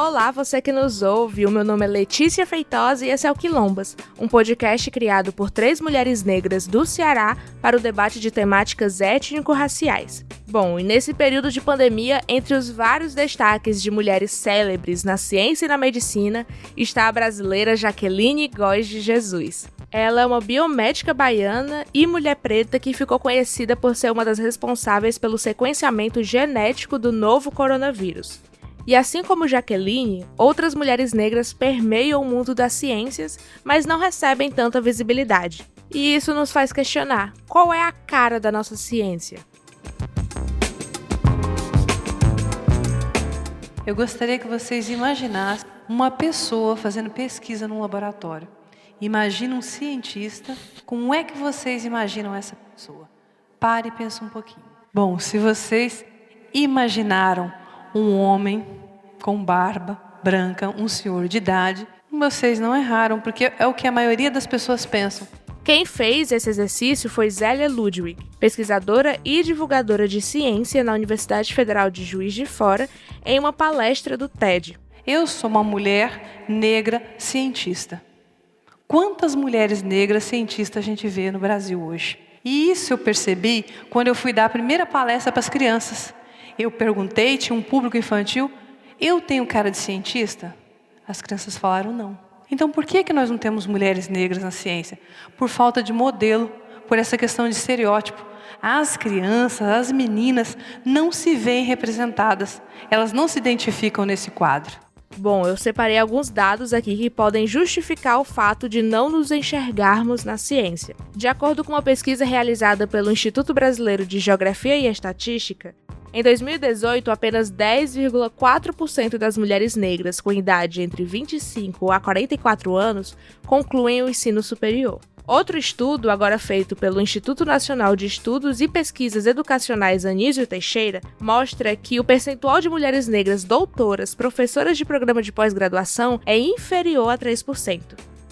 Olá, você que nos ouve. O meu nome é Letícia Feitosa e esse é o Quilombas, um podcast criado por três mulheres negras do Ceará para o debate de temáticas étnico-raciais. Bom, e nesse período de pandemia, entre os vários destaques de mulheres célebres na ciência e na medicina, está a brasileira Jaqueline Góes de Jesus. Ela é uma biomédica baiana e mulher preta que ficou conhecida por ser uma das responsáveis pelo sequenciamento genético do novo coronavírus. E assim como Jaqueline, outras mulheres negras permeiam o mundo das ciências, mas não recebem tanta visibilidade. E isso nos faz questionar: qual é a cara da nossa ciência? Eu gostaria que vocês imaginassem uma pessoa fazendo pesquisa num laboratório. Imagina um cientista. Como é que vocês imaginam essa pessoa? Pare e pense um pouquinho. Bom, se vocês imaginaram um homem com barba branca, um senhor de idade. Vocês não erraram, porque é o que a maioria das pessoas pensam. Quem fez esse exercício foi Zélia Ludwig, pesquisadora e divulgadora de ciência na Universidade Federal de Juiz de Fora, em uma palestra do TED. Eu sou uma mulher negra cientista. Quantas mulheres negras cientistas a gente vê no Brasil hoje? E isso eu percebi quando eu fui dar a primeira palestra para as crianças. Eu perguntei, tinha um público infantil, eu tenho cara de cientista? As crianças falaram não. Então por que, que nós não temos mulheres negras na ciência? Por falta de modelo, por essa questão de estereótipo. As crianças, as meninas, não se veem representadas, elas não se identificam nesse quadro. Bom, eu separei alguns dados aqui que podem justificar o fato de não nos enxergarmos na ciência. De acordo com uma pesquisa realizada pelo Instituto Brasileiro de Geografia e Estatística, em 2018, apenas 10,4% das mulheres negras com idade entre 25 a 44 anos concluem o ensino superior. Outro estudo, agora feito pelo Instituto Nacional de Estudos e Pesquisas Educacionais Anísio Teixeira, mostra que o percentual de mulheres negras doutoras, professoras de programa de pós-graduação é inferior a 3%.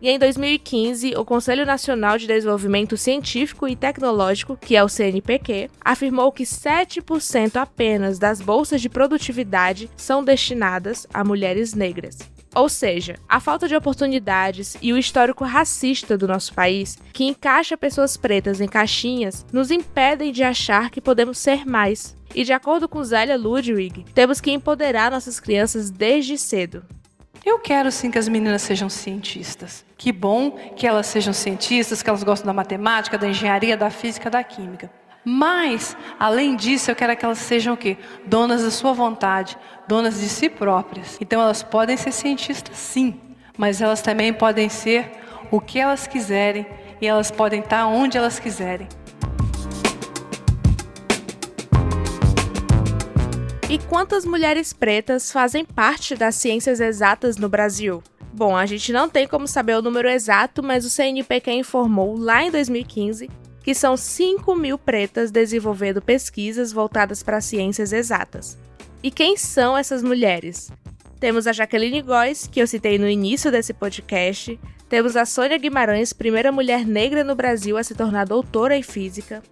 E em 2015, o Conselho Nacional de Desenvolvimento Científico e Tecnológico, que é o CNPq, afirmou que 7% apenas das bolsas de produtividade são destinadas a mulheres negras. Ou seja, a falta de oportunidades e o histórico racista do nosso país, que encaixa pessoas pretas em caixinhas, nos impedem de achar que podemos ser mais. E de acordo com Zélia Ludwig, temos que empoderar nossas crianças desde cedo. Eu quero sim que as meninas sejam cientistas. Que bom que elas sejam cientistas, que elas gostam da matemática, da engenharia, da física, da química. Mas, além disso, eu quero que elas sejam o quê? Donas da sua vontade, donas de si próprias. Então elas podem ser cientistas sim, mas elas também podem ser o que elas quiserem e elas podem estar onde elas quiserem. E quantas mulheres pretas fazem parte das ciências exatas no Brasil? Bom, a gente não tem como saber o número exato, mas o CNPq informou lá em 2015 que são 5 mil pretas desenvolvendo pesquisas voltadas para ciências exatas. E quem são essas mulheres? Temos a Jaqueline Góes, que eu citei no início desse podcast. Temos a Sônia Guimarães, primeira mulher negra no Brasil a se tornar doutora em física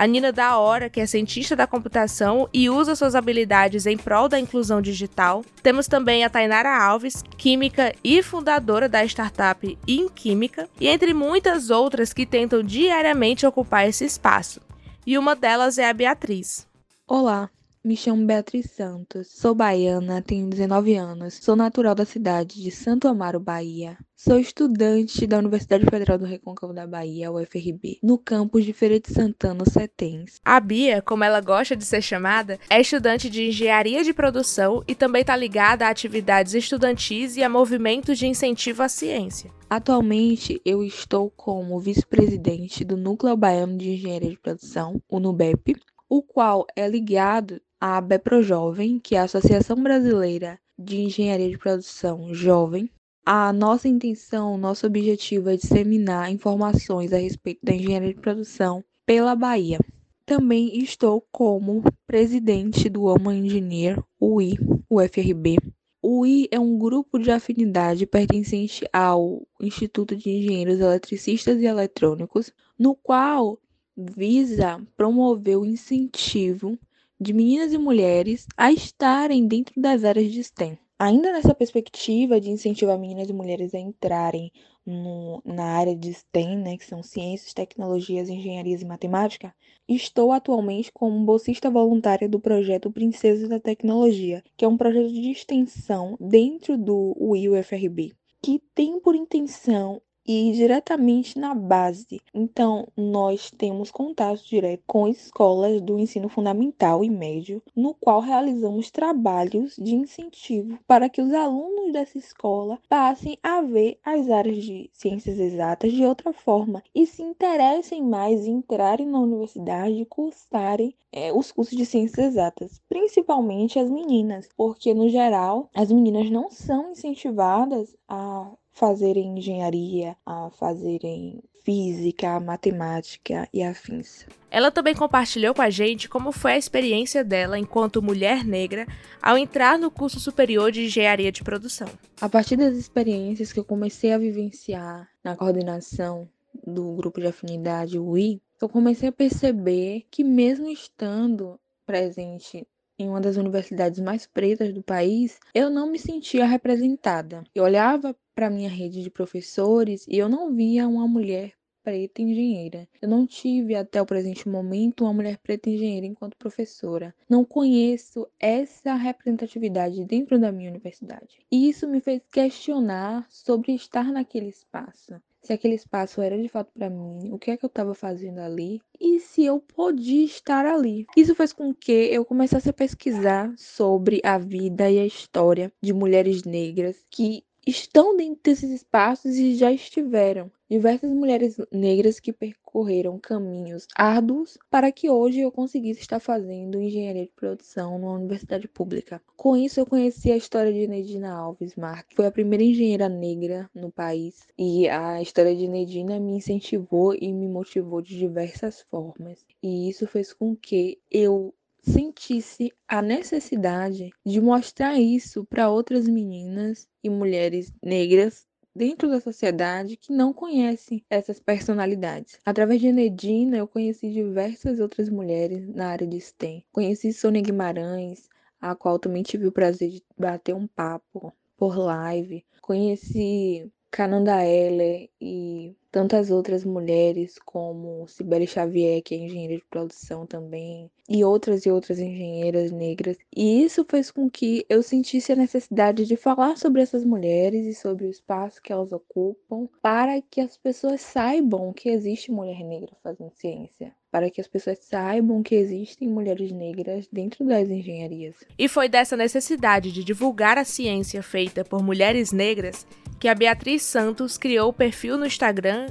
a Nina da Hora, que é cientista da computação e usa suas habilidades em prol da inclusão digital. Temos também a Tainara Alves, química e fundadora da startup Inquímica, e entre muitas outras que tentam diariamente ocupar esse espaço. E uma delas é a Beatriz. Olá, me chamo Beatriz Santos, sou baiana, tenho 19 anos, sou natural da cidade de Santo Amaro, Bahia. Sou estudante da Universidade Federal do Recôncavo da Bahia, UFRB, no campus de Feira de Santana, Setens. A Bia, como ela gosta de ser chamada, é estudante de engenharia de produção e também está ligada a atividades estudantis e a movimentos de incentivo à ciência. Atualmente, eu estou como vice-presidente do Núcleo Baiano de Engenharia de Produção, o NUBEP, o qual é ligado à BEPROJovem, que é a Associação Brasileira de Engenharia de Produção Jovem, a nossa intenção, nosso objetivo é disseminar informações a respeito da engenharia de produção pela Bahia. Também estou como presidente do Woman Engineer, UI, UFRB. O UI é um grupo de afinidade pertencente ao Instituto de Engenheiros Eletricistas e Eletrônicos, no qual visa promover o incentivo de meninas e mulheres a estarem dentro das áreas de STEM. ainda nessa perspectiva de incentivar meninas e mulheres a entrarem no, na área de STEM, né, que são ciências, tecnologias, engenharias e matemática, estou atualmente como bolsista voluntária do projeto Princesas da Tecnologia, que é um projeto de extensão dentro do UFRB, que tem por intenção e diretamente na base. Então, nós temos contato direto com escolas do ensino fundamental e médio, no qual realizamos trabalhos de incentivo para que os alunos dessa escola passem a ver as áreas de ciências exatas de outra forma e se interessem mais em entrarem na universidade e cursarem é, os cursos de ciências exatas, principalmente as meninas, porque no geral as meninas não são incentivadas a fazerem engenharia, a fazerem física, matemática e afins. Ela também compartilhou com a gente como foi a experiência dela enquanto mulher negra ao entrar no curso superior de engenharia de produção. A partir das experiências que eu comecei a vivenciar na coordenação do grupo de afinidade UI, eu comecei a perceber que mesmo estando presente em uma das universidades mais pretas do país, eu não me sentia representada. Eu olhava para minha rede de professores e eu não via uma mulher preta engenheira. Eu não tive até o presente momento uma mulher preta engenheira enquanto professora. Não conheço essa representatividade dentro da minha universidade. E isso me fez questionar sobre estar naquele espaço se aquele espaço era de fato para mim, o que é que eu estava fazendo ali e se eu podia estar ali. Isso fez com que eu começasse a pesquisar sobre a vida e a história de mulheres negras que estão dentro desses espaços e já estiveram. Diversas mulheres negras que percorreram caminhos árduos para que hoje eu conseguisse estar fazendo engenharia de produção numa universidade pública. Com isso, eu conheci a história de Nedina Alves Marques, foi a primeira engenheira negra no país, e a história de Nedina me incentivou e me motivou de diversas formas. E isso fez com que eu sentisse a necessidade de mostrar isso para outras meninas e mulheres negras dentro da sociedade que não conhecem essas personalidades. Através de Enedina, eu conheci diversas outras mulheres na área de STEM. Conheci Sônia Guimarães, a qual também tive o prazer de bater um papo por live. Conheci Cananda Heller e tantas outras mulheres como Sibeli Xavier, que é engenheira de produção também, e outras e outras engenheiras negras. E isso fez com que eu sentisse a necessidade de falar sobre essas mulheres e sobre o espaço que elas ocupam, para que as pessoas saibam que existe mulher negra fazendo ciência para que as pessoas saibam que existem mulheres negras dentro das engenharias. E foi dessa necessidade de divulgar a ciência feita por mulheres negras que a Beatriz Santos criou o perfil no Instagram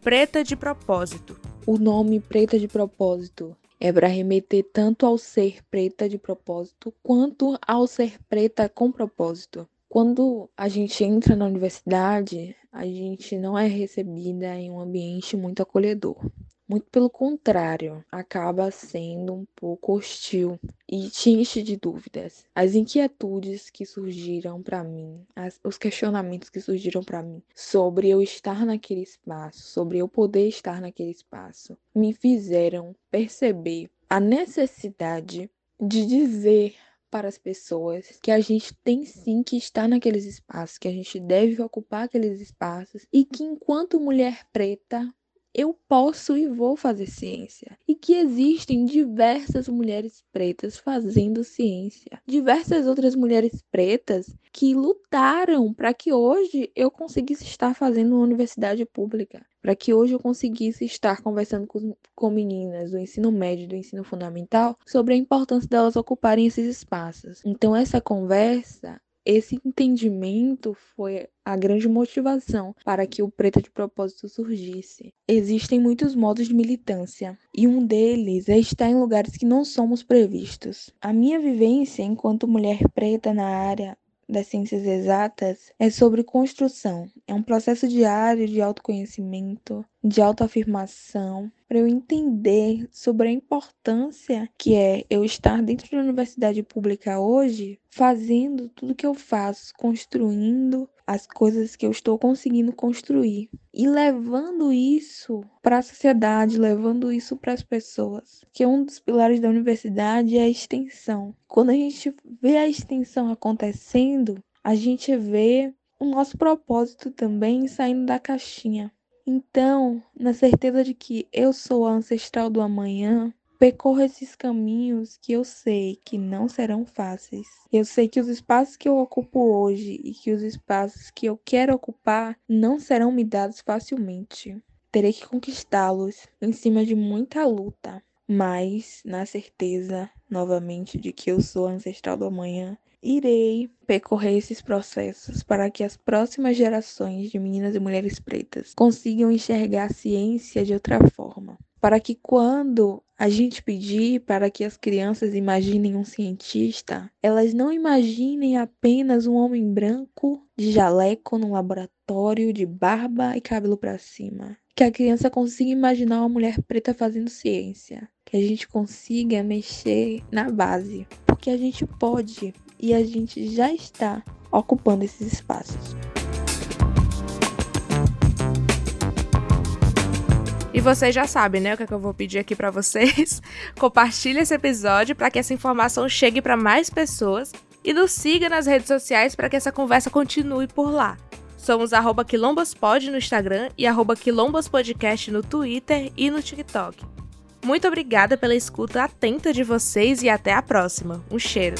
preta de propósito. O nome Preta de Propósito é para remeter tanto ao ser preta de propósito quanto ao ser preta com propósito. Quando a gente entra na universidade, a gente não é recebida em um ambiente muito acolhedor. Muito pelo contrário, acaba sendo um pouco hostil e te enche de dúvidas. As inquietudes que surgiram para mim, as, os questionamentos que surgiram para mim sobre eu estar naquele espaço, sobre eu poder estar naquele espaço, me fizeram perceber a necessidade de dizer para as pessoas que a gente tem sim que estar naqueles espaços, que a gente deve ocupar aqueles espaços e que enquanto mulher preta eu posso e vou fazer ciência. E que existem diversas mulheres pretas fazendo ciência. Diversas outras mulheres pretas que lutaram para que hoje eu conseguisse estar fazendo uma universidade pública. Para que hoje eu conseguisse estar conversando com, com meninas do ensino médio, do ensino fundamental, sobre a importância delas ocuparem esses espaços. Então, essa conversa esse entendimento foi a grande motivação para que o Preta de Propósito surgisse. Existem muitos modos de militância, e um deles é estar em lugares que não somos previstos. A minha vivência enquanto mulher preta na área das ciências exatas é sobre construção. É um processo diário de autoconhecimento, de autoafirmação, para eu entender sobre a importância que é eu estar dentro da universidade pública hoje, fazendo tudo que eu faço, construindo as coisas que eu estou conseguindo construir e levando isso para a sociedade, levando isso para as pessoas. Que um dos pilares da universidade é a extensão. Quando a gente vê a extensão acontecendo, a gente vê o nosso propósito também saindo da caixinha. Então, na certeza de que eu sou a ancestral do amanhã, Percorro esses caminhos que eu sei que não serão fáceis. Eu sei que os espaços que eu ocupo hoje e que os espaços que eu quero ocupar não serão me dados facilmente. Terei que conquistá-los em cima de muita luta, mas na certeza, novamente, de que eu sou ancestral do amanhã, irei percorrer esses processos para que as próximas gerações de meninas e mulheres pretas consigam enxergar a ciência de outra forma para que quando a gente pedir para que as crianças imaginem um cientista, elas não imaginem apenas um homem branco de jaleco no laboratório, de barba e cabelo para cima. Que a criança consiga imaginar uma mulher preta fazendo ciência. Que a gente consiga mexer na base. Porque a gente pode e a gente já está ocupando esses espaços. E vocês já sabem, né, o que, é que eu vou pedir aqui para vocês. Compartilhe esse episódio para que essa informação chegue para mais pessoas e nos siga nas redes sociais para que essa conversa continue por lá. Somos quilombospod no Instagram e quilombospodcast no Twitter e no TikTok. Muito obrigada pela escuta atenta de vocês e até a próxima. Um cheiro!